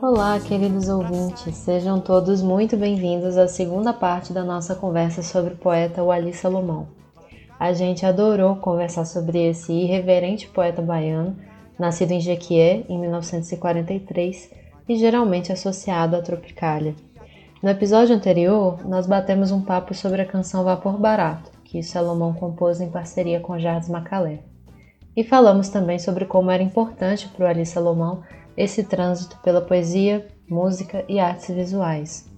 Olá, queridos ouvintes, sejam todos muito bem-vindos à segunda parte da nossa conversa sobre o poeta Wali Salomão. A gente adorou conversar sobre esse irreverente poeta baiano, nascido em Jequié em 1943 e geralmente associado à Tropicália. No episódio anterior, nós batemos um papo sobre a canção Vapor Barato, que Salomão compôs em parceria com Jardim Macalé. E falamos também sobre como era importante para o Ali Salomão esse trânsito pela poesia, música e artes visuais.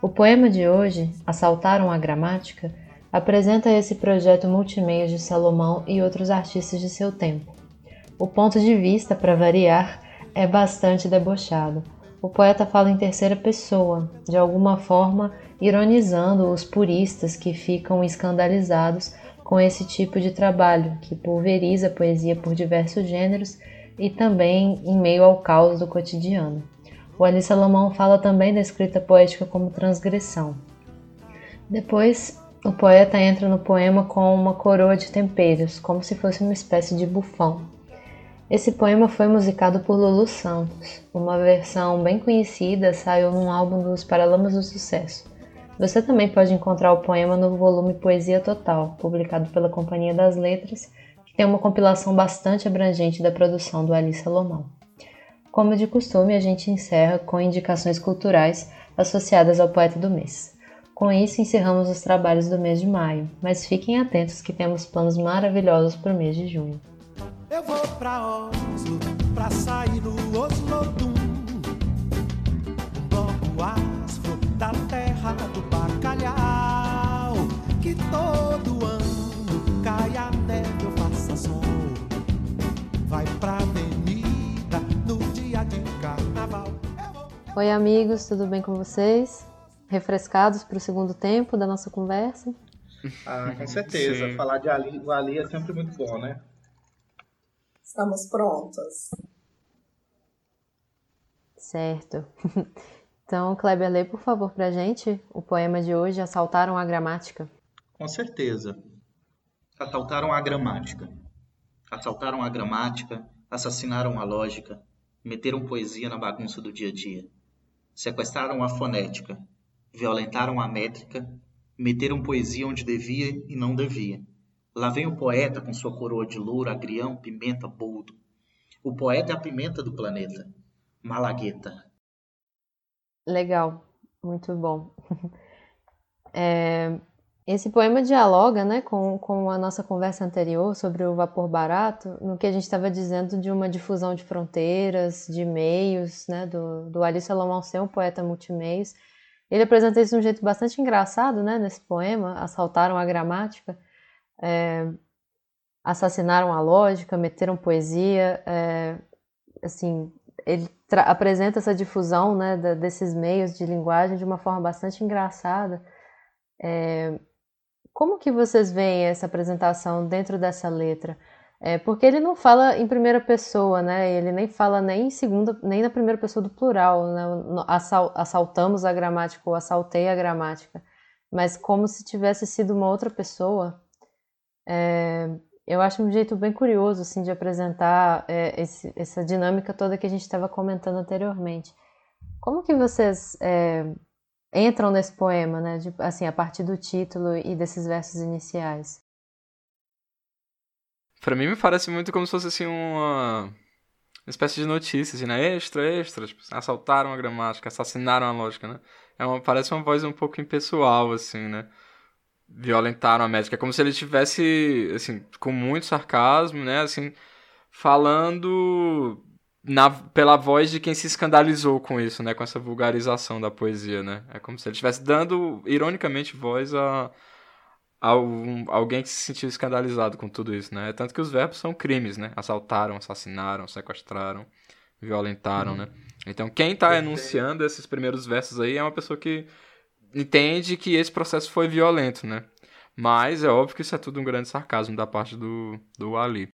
O poema de hoje, Assaltaram a Gramática, apresenta esse projeto multimeios de Salomão e outros artistas de seu tempo. O ponto de vista, para variar, é bastante debochado. O poeta fala em terceira pessoa, de alguma forma ironizando os puristas que ficam escandalizados com esse tipo de trabalho, que pulveriza a poesia por diversos gêneros e também em meio ao caos do cotidiano. O Ali Salomão fala também da escrita poética como transgressão. Depois, o poeta entra no poema com uma coroa de temperos, como se fosse uma espécie de bufão. Esse poema foi musicado por Lulu Santos. Uma versão bem conhecida saiu num álbum dos Paralamas do Sucesso. Você também pode encontrar o poema no volume Poesia Total, publicado pela Companhia das Letras, que tem uma compilação bastante abrangente da produção do Ali Salomão. Como de costume, a gente encerra com indicações culturais associadas ao poeta do mês. Com isso, encerramos os trabalhos do mês de maio, mas fiquem atentos que temos planos maravilhosos para o mês de junho. Eu vou pra Oslo, pra sair no Oslodum, um bloco afro da terra do bacalhau, que todo ano cai a neve ou faça sol, vai pra avenida no dia de carnaval. Oi amigos, tudo bem com vocês? refrescados para o segundo tempo da nossa conversa? Ah, com certeza. Sim. Falar de Ali, o Ali é sempre muito bom, né? Estamos prontas. Certo. Então, Kleber, lê, por favor, para a gente o poema de hoje, Assaltaram a Gramática. Com certeza. Assaltaram a gramática. Assaltaram a gramática, assassinaram a lógica, meteram poesia na bagunça do dia a dia. Sequestraram a fonética, violentaram a métrica, meteram poesia onde devia e não devia. Lá vem o poeta com sua coroa de louro, agrião, pimenta, boldo. O poeta é a pimenta do planeta. Malagueta. Legal, muito bom. É, esse poema dialoga né, com, com a nossa conversa anterior sobre o vapor barato, no que a gente estava dizendo de uma difusão de fronteiras, de meios, né, do, do Ali Salomão um poeta multimeios. Ele apresenta isso de um jeito bastante engraçado, né, nesse poema, assaltaram a gramática, é, assassinaram a lógica, meteram poesia, é, assim, ele apresenta essa difusão, né, da, desses meios de linguagem de uma forma bastante engraçada. É, como que vocês veem essa apresentação dentro dessa letra? É, porque ele não fala em primeira pessoa, né? Ele nem fala nem em segunda, nem na primeira pessoa do plural, né? Assal, assaltamos a gramática ou assaltei a gramática, mas como se tivesse sido uma outra pessoa. É, eu acho um jeito bem curioso assim de apresentar é, esse, essa dinâmica toda que a gente estava comentando anteriormente. Como que vocês é, entram nesse poema, né? De, assim, a partir do título e desses versos iniciais? Pra mim me parece muito como se fosse assim uma, uma espécie de notícia, assim, né? Extra, extra, tipo, assaltaram a gramática, assassinaram a lógica, né? É uma, parece uma voz um pouco impessoal, assim, né? Violentaram a métrica. É como se ele tivesse, assim, com muito sarcasmo, né? Assim, falando na, pela voz de quem se escandalizou com isso, né? Com essa vulgarização da poesia, né? É como se ele estivesse dando, ironicamente, voz a alguém que se sentiu escandalizado com tudo isso, né? Tanto que os verbos são crimes, né? Assaltaram, assassinaram, sequestraram, violentaram, né? Então quem está enunciando esses primeiros versos aí é uma pessoa que entende que esse processo foi violento, né? Mas é óbvio que isso é tudo um grande sarcasmo da parte do, do Ali.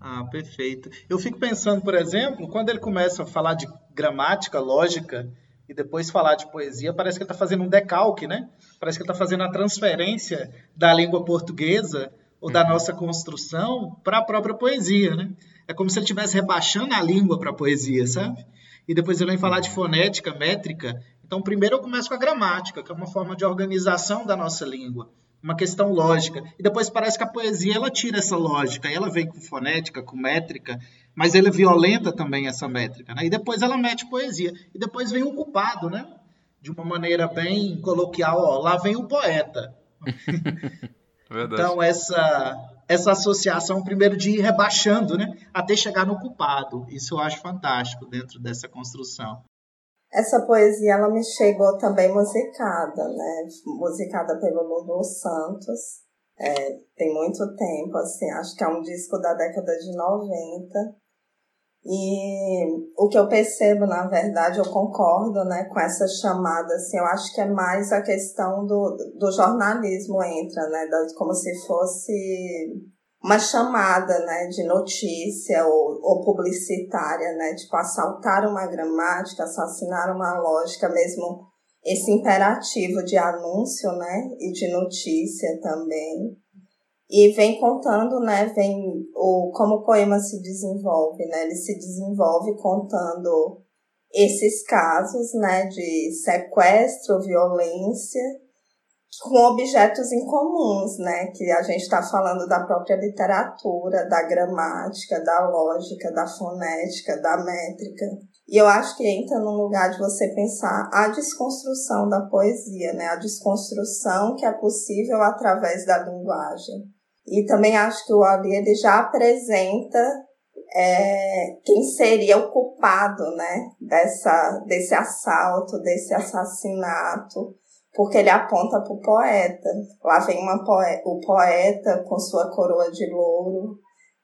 Ah, perfeito. Eu fico pensando, por exemplo, quando ele começa a falar de gramática, lógica, e depois falar de poesia, parece que ele está fazendo um decalque, né? Parece que ele está fazendo a transferência da língua portuguesa ou da uhum. nossa construção para a própria poesia, né? É como se ele estivesse rebaixando a língua para a poesia, sabe? E depois ele vem falar de fonética, métrica. Então, primeiro eu começo com a gramática, que é uma forma de organização da nossa língua, uma questão lógica. E depois parece que a poesia ela tira essa lógica, ela vem com fonética, com métrica, mas ela violenta também essa métrica, né? E depois ela mete poesia. E depois vem o culpado, né? De uma maneira bem coloquial, ó, lá vem o poeta. então, essa essa associação, primeiro, de ir rebaixando, né? Até chegar no culpado. Isso eu acho fantástico dentro dessa construção. Essa poesia, ela me chegou também musicada, né? Musicada pelo Lulu Santos. É, tem muito tempo, assim, acho que é um disco da década de 90. E o que eu percebo, na verdade, eu concordo né, com essa chamada, assim, eu acho que é mais a questão do, do jornalismo entra, né, como se fosse uma chamada né, de notícia ou, ou publicitária, né, tipo assaltar uma gramática, assassinar uma lógica, mesmo esse imperativo de anúncio né, e de notícia também. E vem contando, né, vem o, como o poema se desenvolve, né, ele se desenvolve contando esses casos, né, de sequestro, violência, com objetos incomuns, né, que a gente está falando da própria literatura, da gramática, da lógica, da fonética, da métrica. E eu acho que entra num lugar de você pensar a desconstrução da poesia, né, a desconstrução que é possível através da linguagem. E também acho que o Ali ele já apresenta é, quem seria o culpado né, dessa, desse assalto, desse assassinato, porque ele aponta para o poeta. Lá vem uma poe o poeta com sua coroa de louro,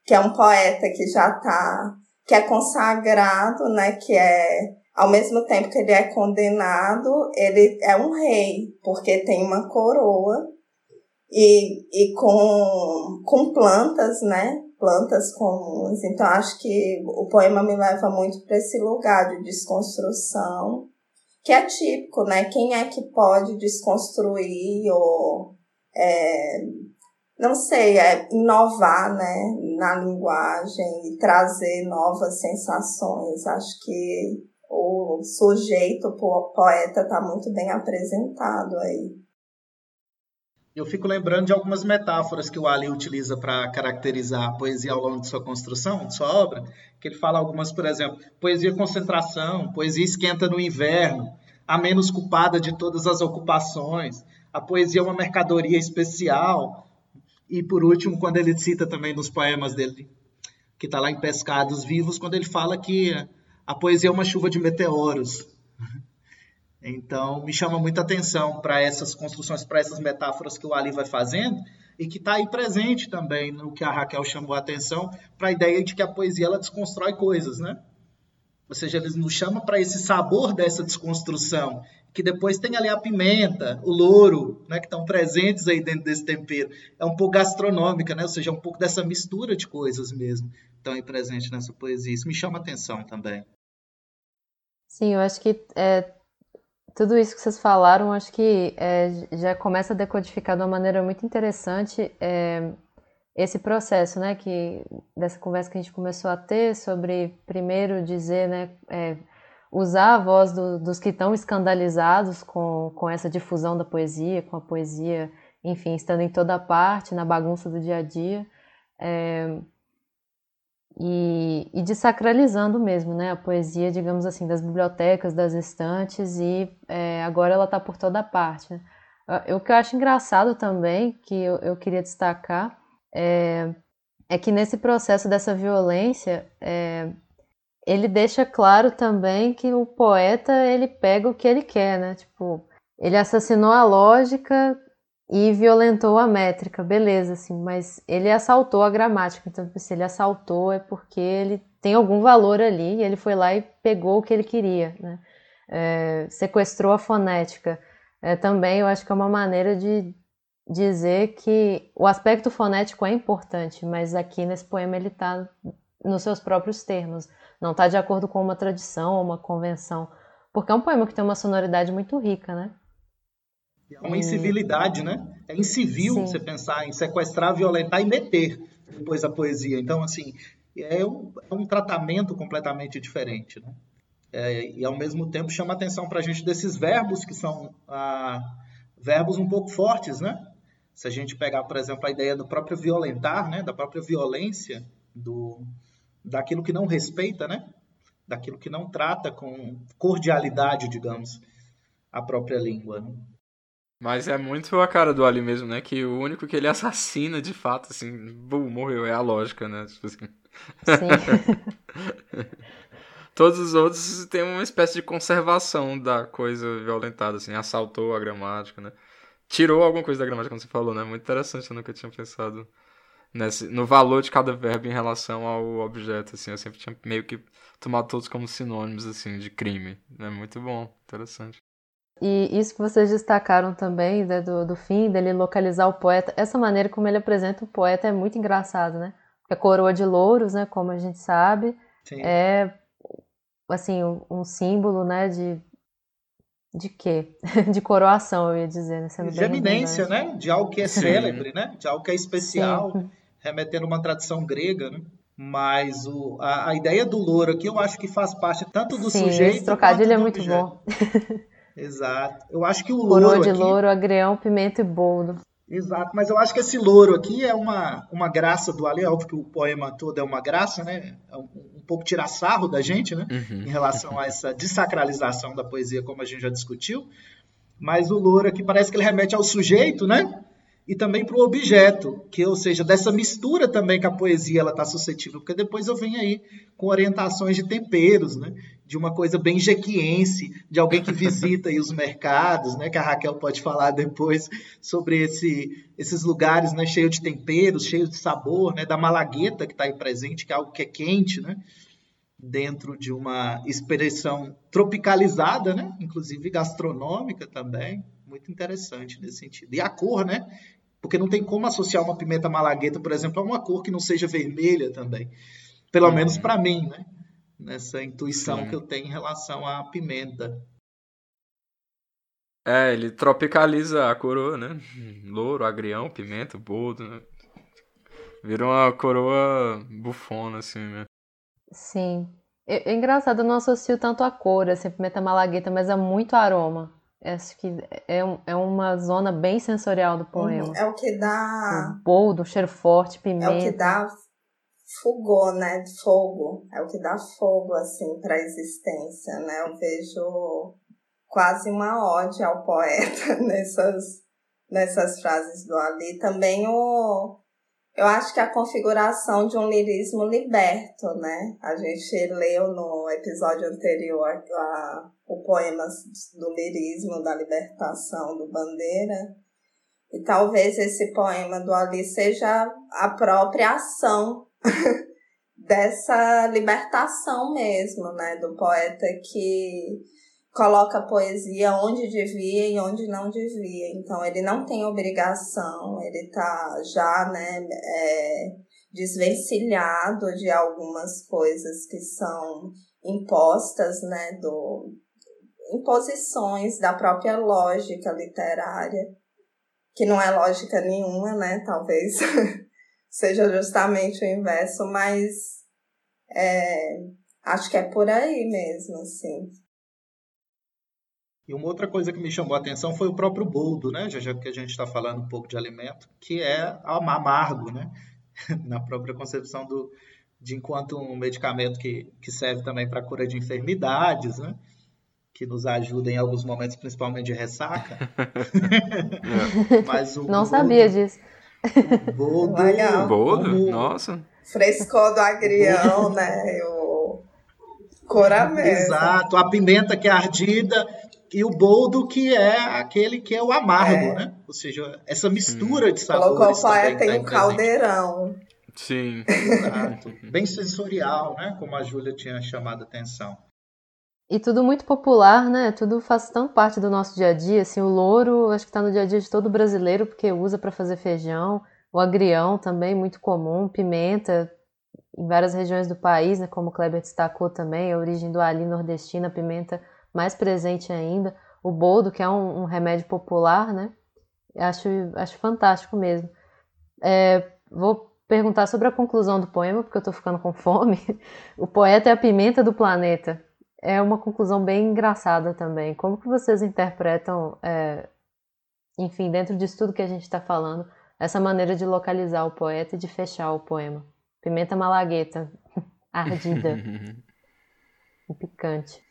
que é um poeta que já está, que é consagrado, né, que é ao mesmo tempo que ele é condenado, ele é um rei, porque tem uma coroa e, e com, com plantas, né? Plantas comuns. Então, acho que o poema me leva muito para esse lugar de desconstrução, que é típico, né? Quem é que pode desconstruir ou. É, não sei, é inovar né, na linguagem e trazer novas sensações. Acho que o sujeito, o poeta, está muito bem apresentado aí. Eu fico lembrando de algumas metáforas que o Ali utiliza para caracterizar a poesia ao longo de sua construção, de sua obra, que ele fala algumas, por exemplo, poesia concentração, poesia esquenta no inverno, a menos culpada de todas as ocupações, a poesia é uma mercadoria especial, e por último, quando ele cita também nos poemas dele, que está lá em Pescados Vivos, quando ele fala que a poesia é uma chuva de meteoros, então, me chama muita atenção para essas construções, para essas metáforas que o Ali vai fazendo e que está aí presente também no que a Raquel chamou a atenção para a ideia de que a poesia ela desconstrói coisas, né? Ou seja, eles nos chamam para esse sabor dessa desconstrução, que depois tem ali a pimenta, o louro, né, que estão presentes aí dentro desse tempero. É um pouco gastronômica, né? Ou seja, é um pouco dessa mistura de coisas mesmo, estão aí presente nessa poesia. Isso me chama atenção também. Sim, eu acho que é, tudo isso que vocês falaram, acho que é, já começa a decodificar de uma maneira muito interessante é, esse processo, né, que dessa conversa que a gente começou a ter sobre primeiro dizer, né, é, usar a voz do, dos que estão escandalizados com, com essa difusão da poesia, com a poesia, enfim, estando em toda parte, na bagunça do dia a dia. E, e desacralizando mesmo, né, a poesia, digamos assim, das bibliotecas, das estantes e é, agora ela está por toda parte. Né? O que eu acho engraçado também, que eu, eu queria destacar, é, é, que nesse processo dessa violência, é, ele deixa claro também que o poeta ele pega o que ele quer, né? Tipo, ele assassinou a lógica e violentou a métrica, beleza, assim, mas ele assaltou a gramática. Então, se ele assaltou é porque ele tem algum valor ali e ele foi lá e pegou o que ele queria, né? É, sequestrou a fonética. É, também eu acho que é uma maneira de, dizer que o aspecto fonético é importante, mas aqui nesse poema ele está nos seus próprios termos, não está de acordo com uma tradição ou uma convenção, porque é um poema que tem uma sonoridade muito rica, né? É uma incivilidade, né? É incivil Sim. você pensar em sequestrar, violentar e meter depois a poesia. Então, assim, é um, é um tratamento completamente diferente, né? É, e ao mesmo tempo chama atenção para a gente desses verbos que são ah, verbos um pouco fortes, né? Se a gente pegar, por exemplo, a ideia do próprio violentar, né? Da própria violência, do, daquilo que não respeita, né? Daquilo que não trata com cordialidade, digamos, a própria língua. Né? Mas é muito a cara do Ali mesmo, né? Que o único que ele assassina de fato, assim, bum, morreu, é a lógica, né? Tipo assim. Sim. Todos os outros têm uma espécie de conservação da coisa violentada, assim, assaltou a gramática, né? Tirou alguma coisa da gramática, como você falou, né? Muito interessante, eu nunca tinha pensado nesse, no valor de cada verbo em relação ao objeto, assim. Eu sempre tinha meio que tomado todos como sinônimos, assim, de crime. É muito bom, interessante. E isso que vocês destacaram também né, do, do fim, dele localizar o poeta, essa maneira como ele apresenta o poeta é muito engraçado, né? Porque a coroa de louros, né, como a gente sabe, Sim. é assim um símbolo, né, de de quê? De coroação, eu ia dizer, né? Sendo de eminência, né? De algo que é célebre, né? De algo que é especial, Sim. remetendo a uma tradição grega, né? Mas o, a, a, ideia do louro aqui eu acho que faz parte tanto do Sim, sujeito. Esse trocadilho é muito objeto. bom. Exato. Eu acho que o Coroa louro. de aqui... louro, agrião, pimenta e boldo. Exato, mas eu acho que esse louro aqui é uma, uma graça do Ale, óbvio que o poema todo é uma graça, né? É um, um pouco tirar sarro da gente, né? Uhum. Em relação a essa desacralização da poesia, como a gente já discutiu. Mas o louro aqui parece que ele remete ao sujeito, né? e também para o objeto, que ou seja, dessa mistura também que a poesia ela está suscetível, porque depois eu venho aí com orientações de temperos, né? De uma coisa bem jequiense, de alguém que visita aí os mercados, né? Que a Raquel pode falar depois sobre esse, esses lugares, né? Cheio de temperos, cheio de sabor, né? Da malagueta que está aí presente, que é algo que é quente, né? Dentro de uma expressão tropicalizada, né? Inclusive gastronômica também, muito interessante nesse sentido. E a cor, né? Porque não tem como associar uma pimenta malagueta, por exemplo, a uma cor que não seja vermelha também. Pelo uhum. menos para mim, né? Nessa intuição Sim. que eu tenho em relação à pimenta. É, ele tropicaliza a coroa, né? Louro, agrião, pimenta, boldo, né? Vira uma coroa bufona, assim, né? Sim. É, é engraçado, eu não associo tanto a cor, assim, pimenta malagueta, mas é muito aroma. Acho que é, é uma zona bem sensorial do poema. Uhum. É o que dá. O boldo, o cheiro forte, pimenta. É o que dá fogo, né? Fogo. É o que dá fogo, assim, para a existência, né? Eu vejo quase uma ode ao poeta nessas, nessas frases do Ali. Também o eu acho que a configuração de um lirismo liberto, né? A gente leu no episódio anterior a, o poema do lirismo, da libertação do Bandeira. E talvez esse poema do Ali seja a própria ação dessa libertação mesmo, né? Do poeta que coloca a poesia onde devia e onde não devia. Então ele não tem obrigação, ele está já né, é, desvencilhado de algumas coisas que são impostas, né, do, imposições da própria lógica literária, que não é lógica nenhuma, né, talvez seja justamente o inverso, mas é, acho que é por aí mesmo, assim. E uma outra coisa que me chamou a atenção foi o próprio boldo, né? Já, já que a gente está falando um pouco de alimento, que é amargo, né? Na própria concepção do, de enquanto um medicamento que, que serve também para cura de enfermidades, né? Que nos ajuda em alguns momentos, principalmente de ressaca. Mas o Não boldo, sabia disso. Boldo, Legal. boldo? Nossa. Frescor do agrião, né? O coramento. Exato, a pimenta que é ardida e o boldo que é aquele que é o amargo, é. né? Ou seja, essa mistura de sabores. Colocou o poeta tem um caldeirão. Sim. Exato. Bem sensorial, né? Como a Júlia tinha chamado a atenção. E tudo muito popular, né? Tudo faz tão parte do nosso dia a dia. Assim, o louro, acho que está no dia a dia de todo brasileiro, porque usa para fazer feijão. O agrião também, muito comum. Pimenta, em várias regiões do país, né? Como o Kleber destacou também, a origem do ali nordestina, pimenta mais presente ainda. O boldo, que é um, um remédio popular, né? Acho, acho fantástico mesmo. É, vou perguntar sobre a conclusão do poema, porque eu estou ficando com fome. O poeta é a pimenta do planeta é uma conclusão bem engraçada também. Como que vocês interpretam, é, enfim, dentro disso tudo que a gente está falando, essa maneira de localizar o poeta e de fechar o poema? Pimenta malagueta, ardida e picante.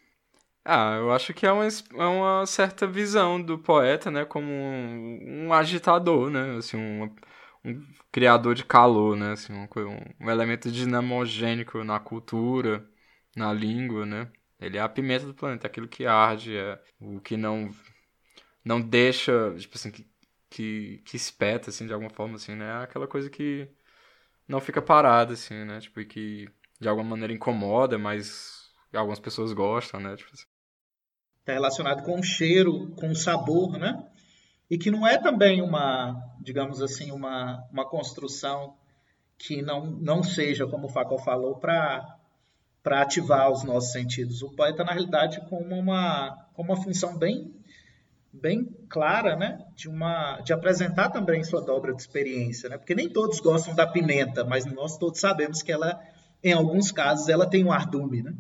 Ah, eu acho que é uma, é uma certa visão do poeta, né, como um, um agitador, né, assim, um, um, criador de calor, né, assim, um, um elemento dinamogênico na cultura, na língua, né. Ele é a pimenta do planeta, aquilo que arde, é o que não não deixa, tipo assim, que, que, que espeta, assim, de alguma forma, assim, né? É aquela coisa que não fica parada, assim, né? Tipo, e que de alguma maneira incomoda, mas algumas pessoas gostam, né? Tipo assim. Tá relacionado com o cheiro, com o sabor, né? E que não é também uma, digamos assim, uma, uma construção que não, não seja, como o Facol falou, para para ativar os nossos sentidos. O poeta, na realidade, com uma, com uma função bem, bem clara, né? de, uma, de apresentar também sua dobra de experiência. Né? Porque nem todos gostam da pimenta, mas nós todos sabemos que ela, em alguns casos, ela tem um ardume. Né?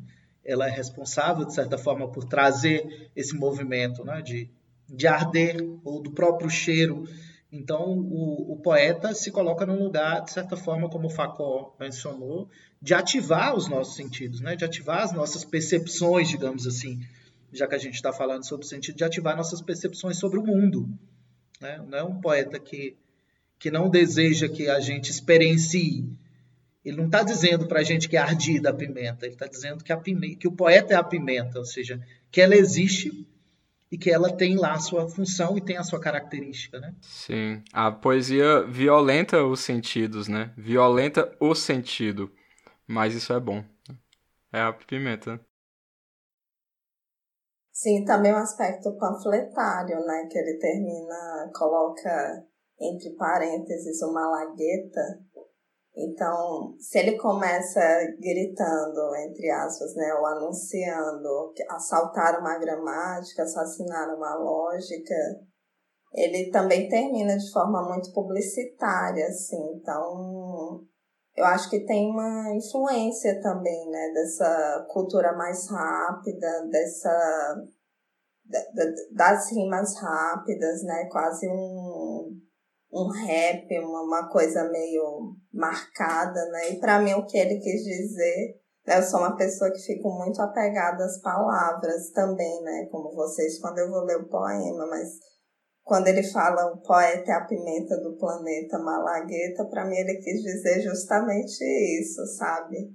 Ela é responsável, de certa forma, por trazer esse movimento né? de, de arder, ou do próprio cheiro então, o, o, poeta se coloca num lugar, de certa forma, como o Facó mencionou, de ativar os nossos sentidos, né? de ativar as nossas percepções, digamos assim, já que a gente está falando sobre o sentido, de ativar nossas percepções sobre o mundo. Né? Não é um poeta que, que não deseja que a gente experiencie. Ele não está dizendo para a gente que é ardida a pimenta, ele está dizendo que, a que o poeta é a pimenta, ou seja, que ela existe e que ela tem lá a sua função e tem a sua característica, né? Sim, a poesia violenta os sentidos, né? Violenta o sentido, mas isso é bom. É a pimenta. Sim, também um aspecto panfletário, né? Que ele termina, coloca entre parênteses uma lagueta então, se ele começa gritando, entre aspas, né, ou anunciando que assaltaram uma gramática, assassinaram uma lógica, ele também termina de forma muito publicitária, assim. Então, eu acho que tem uma influência também, né, dessa cultura mais rápida, dessa das rimas rápidas, né, quase um um rap, uma, uma coisa meio marcada, né? E para mim o que ele quis dizer, né? Eu sou uma pessoa que fico muito apegada às palavras também, né? Como vocês quando eu vou ler o poema, mas quando ele fala o poeta é a pimenta do planeta Malagueta, para mim ele quis dizer justamente isso, sabe?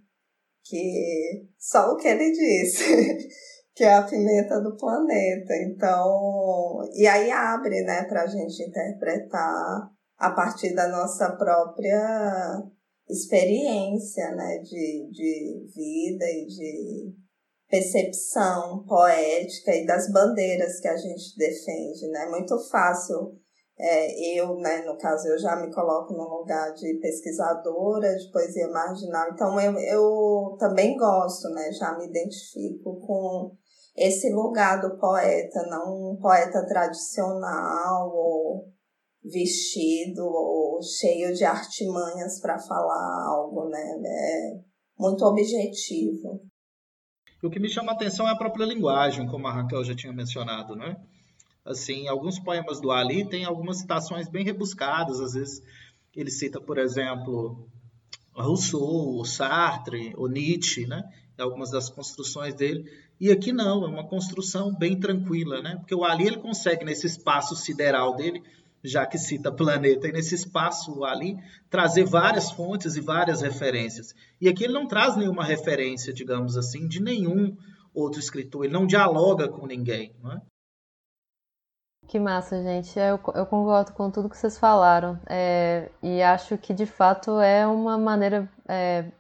Que só o que ele disse. que é a pimenta do planeta. Então, e aí abre, né, para a gente interpretar a partir da nossa própria experiência, né, de, de vida e de percepção poética e das bandeiras que a gente defende, né? Muito fácil é, eu, né, no caso, eu já me coloco no lugar de pesquisadora de poesia marginal, então eu, eu também gosto, né, já me identifico com esse lugar do poeta, não um poeta tradicional ou vestido ou cheio de artimanhas para falar algo, né? É muito objetivo. O que me chama a atenção é a própria linguagem, como a Raquel já tinha mencionado, né? Assim, alguns poemas do Ali têm algumas citações bem rebuscadas, às vezes ele cita, por exemplo, Rousseau, Sartre, Nietzsche, né? Algumas das construções dele. E aqui não, é uma construção bem tranquila, né? Porque o Ali ele consegue nesse espaço sideral dele, já que cita planeta, e nesse espaço ali trazer várias fontes e várias referências. E aqui ele não traz nenhuma referência, digamos assim, de nenhum outro escritor, ele não dialoga com ninguém, não é? Que massa, gente. Eu, eu concordo com tudo que vocês falaram. É, e acho que de fato é uma maneira é,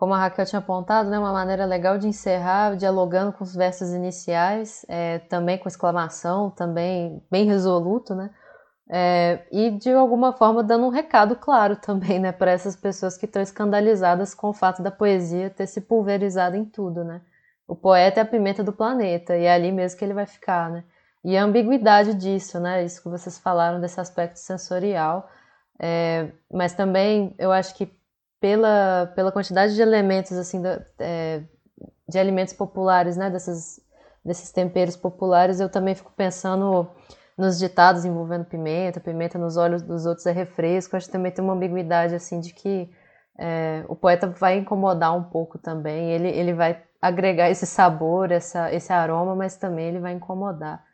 como a Raquel tinha apontado, né, uma maneira legal de encerrar, dialogando com os versos iniciais, é, também com exclamação, também bem resoluto, né? É, e de alguma forma dando um recado claro também, né, para essas pessoas que estão escandalizadas com o fato da poesia ter se pulverizado em tudo, né? O poeta é a pimenta do planeta e é ali mesmo que ele vai ficar, né? E a ambiguidade disso, né? Isso que vocês falaram desse aspecto sensorial, é, mas também eu acho que pela, pela quantidade de elementos, assim, da, é, de alimentos populares, né, desses, desses temperos populares, eu também fico pensando nos ditados envolvendo pimenta, pimenta nos olhos dos outros é refresco, acho que também tem uma ambiguidade, assim, de que é, o poeta vai incomodar um pouco também, ele, ele vai agregar esse sabor, essa, esse aroma, mas também ele vai incomodar.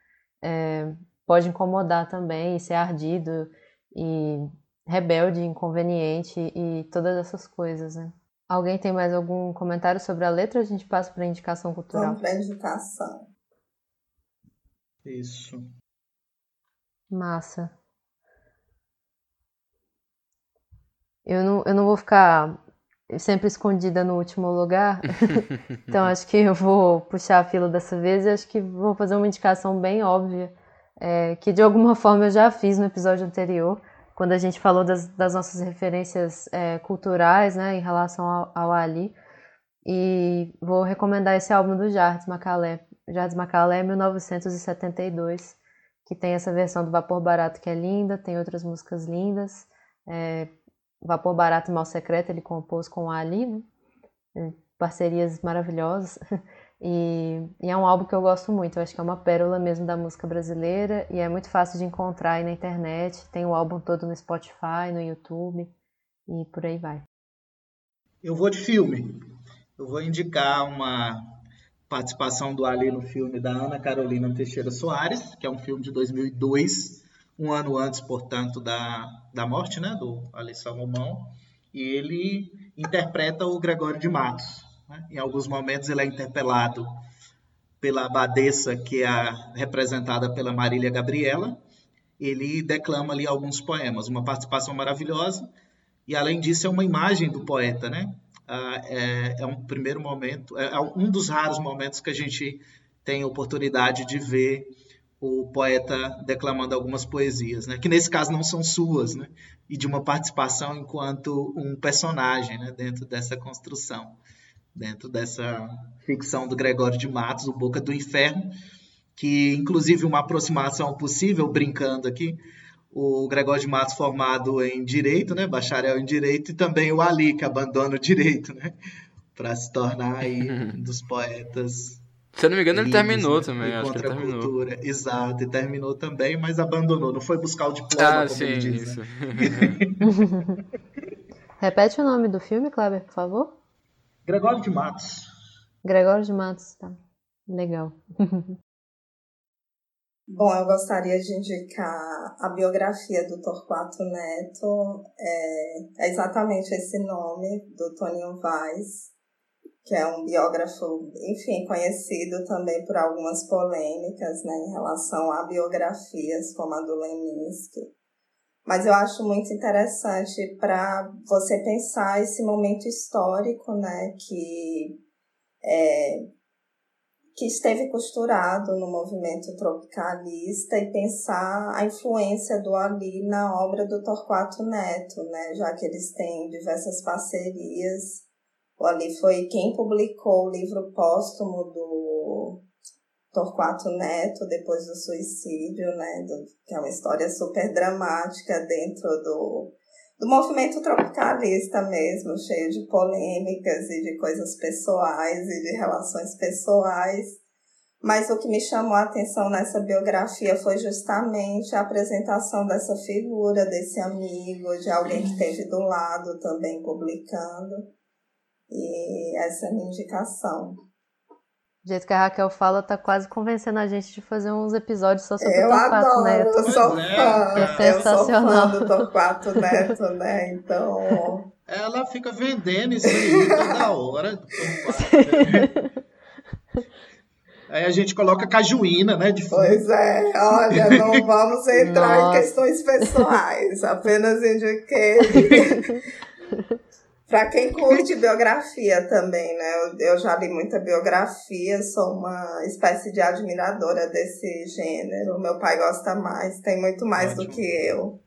É, pode incomodar também, ser ardido e rebelde, inconveniente e todas essas coisas, né? Alguém tem mais algum comentário sobre a letra? A gente passa para a indicação cultural. Vamos para a indicação. Isso. Massa. Eu não, eu não vou ficar sempre escondida no último lugar, então acho que eu vou puxar a fila dessa vez e acho que vou fazer uma indicação bem óbvia, é, que de alguma forma eu já fiz no episódio anterior, quando a gente falou das, das nossas referências é, culturais, né, em relação ao, ao, Ali. E vou recomendar esse álbum do Jardim Macalé. Jardim Macalé 1972, que tem essa versão do Vapor Barato que é linda, tem outras músicas lindas. É, Vapor Barato e Mal Secreto ele compôs com o Ali, né? É, parcerias maravilhosas. E, e, é um álbum que eu gosto muito, eu acho que é uma pérola mesmo da música brasileira e é muito fácil de encontrar aí na internet. Tem o álbum todo no Spotify, no YouTube e por aí vai. Eu vou de filme. Eu vou indicar uma participação do Ali no filme da Ana Carolina Teixeira Soares, que é um filme de 2002, um ano antes, portanto, da, da morte né, do Ali Salomão. E ele interpreta o Gregório de Matos, né? Em alguns momentos ele é interpelado pela abadesa, que é representada pela Marília Gabriela. Ele declama ali alguns poemas, uma participação maravilhosa. E além disso é uma imagem do poeta, né? Ah, é, é, um primeiro momento, é, é um dos raros momentos que a gente tem oportunidade de ver o poeta declamando algumas poesias, né? que nesse caso não são suas, né? e de uma participação enquanto um personagem né? dentro dessa construção dentro dessa ficção do Gregório de Matos, O Boca do Inferno, que inclusive uma aproximação possível, brincando aqui, o Gregório de Matos formado em Direito, né, bacharel em Direito, e também o Ali, que abandona o Direito, né, para se tornar aí um dos poetas se eu não me engano, ele terminou né? também. Acho que ele terminou. Cultura. Exato, e terminou também, mas abandonou. Não foi buscar o diploma, ah, sim, diz, isso. Né? Repete o nome do filme, Kleber, por favor. Gregório de Matos. Gregório de Matos, tá. Legal. Bom, eu gostaria de indicar a biografia do Torquato Neto. É, é exatamente esse nome, do Toninho Vaz, que é um biógrafo, enfim, conhecido também por algumas polêmicas né, em relação a biografias como a do Leminski. Mas eu acho muito interessante para você pensar esse momento histórico, né, que, é, que esteve costurado no movimento tropicalista e pensar a influência do Ali na obra do Torquato Neto, né, já que eles têm diversas parcerias. O Ali foi quem publicou o livro póstumo do Torquato Neto depois do suicídio, né? Do, que é uma história super dramática dentro do, do movimento tropicalista mesmo, cheio de polêmicas e de coisas pessoais e de relações pessoais. Mas o que me chamou a atenção nessa biografia foi justamente a apresentação dessa figura, desse amigo, de alguém que esteve do lado também publicando. E essa é a minha indicação. Do jeito que a Raquel fala, tá quase convencendo a gente de fazer uns episódios só sobre eu o Torquato adoro, Neto. Eu sou é, fã. É sensacional. Eu sou fã do Torquato Neto, né? Então. Ela fica vendendo isso aí toda hora. Aí a gente coloca cajuína, né? De. Pois é, olha, não vamos entrar Nossa. em questões pessoais, apenas indiquei. Para quem curte biografia também, né? Eu, eu, já li muita biografia, sou uma espécie de admiradora desse gênero. Meu pai gosta mais, tem muito mais Ótimo. do que eu.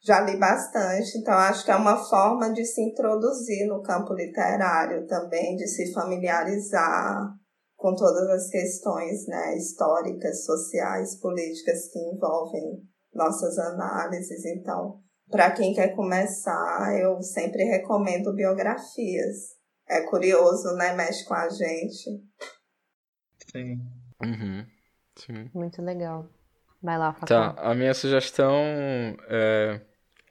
Já li bastante, então acho que é uma forma de se introduzir no campo literário também, de se familiarizar com todas as questões né, históricas, sociais, políticas que envolvem nossas análises. Então, para quem quer começar, eu sempre recomendo biografias. É curioso, né? Mexe com a gente. Sim. Uhum. Sim. Muito legal. Vai lá, Facão. Tá, a minha sugestão é,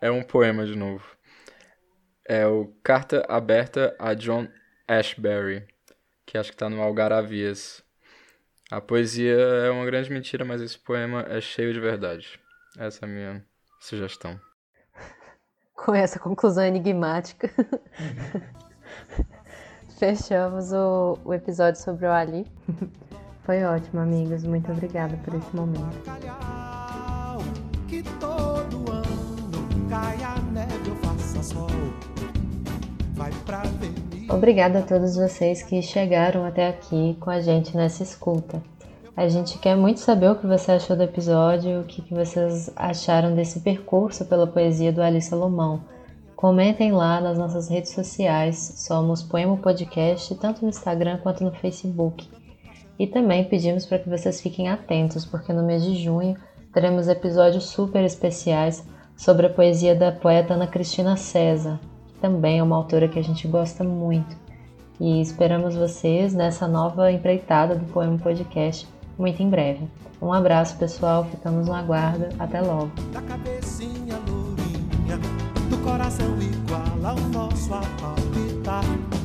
é um poema de novo. É o Carta Aberta a John Ashbery, que acho que tá no Algaravias. A poesia é uma grande mentira, mas esse poema é cheio de verdade. Essa é a minha sugestão com essa conclusão enigmática, fechamos o, o episódio sobre o Ali. Foi ótimo, amigos. Muito obrigada por esse momento. Obrigada a todos vocês que chegaram até aqui com a gente nessa escuta. A gente quer muito saber o que você achou do episódio, o que, vocês acharam desse percurso pela poesia do Ali Salomão. Comentem lá nas nossas redes sociais, somos Poema Podcast, tanto no Instagram quanto no Facebook. E também pedimos para que vocês fiquem atentos, porque no mês de junho teremos episódios super especiais sobre a poesia da poeta Ana Cristina César, que também é uma autora que a gente gosta muito. E esperamos vocês nessa nova empreitada do Poema Podcast muito em breve. Um abraço, pessoal. Ficamos no aguardo. Até logo. Da cabecinha lourinha, do coração igual ao nosso.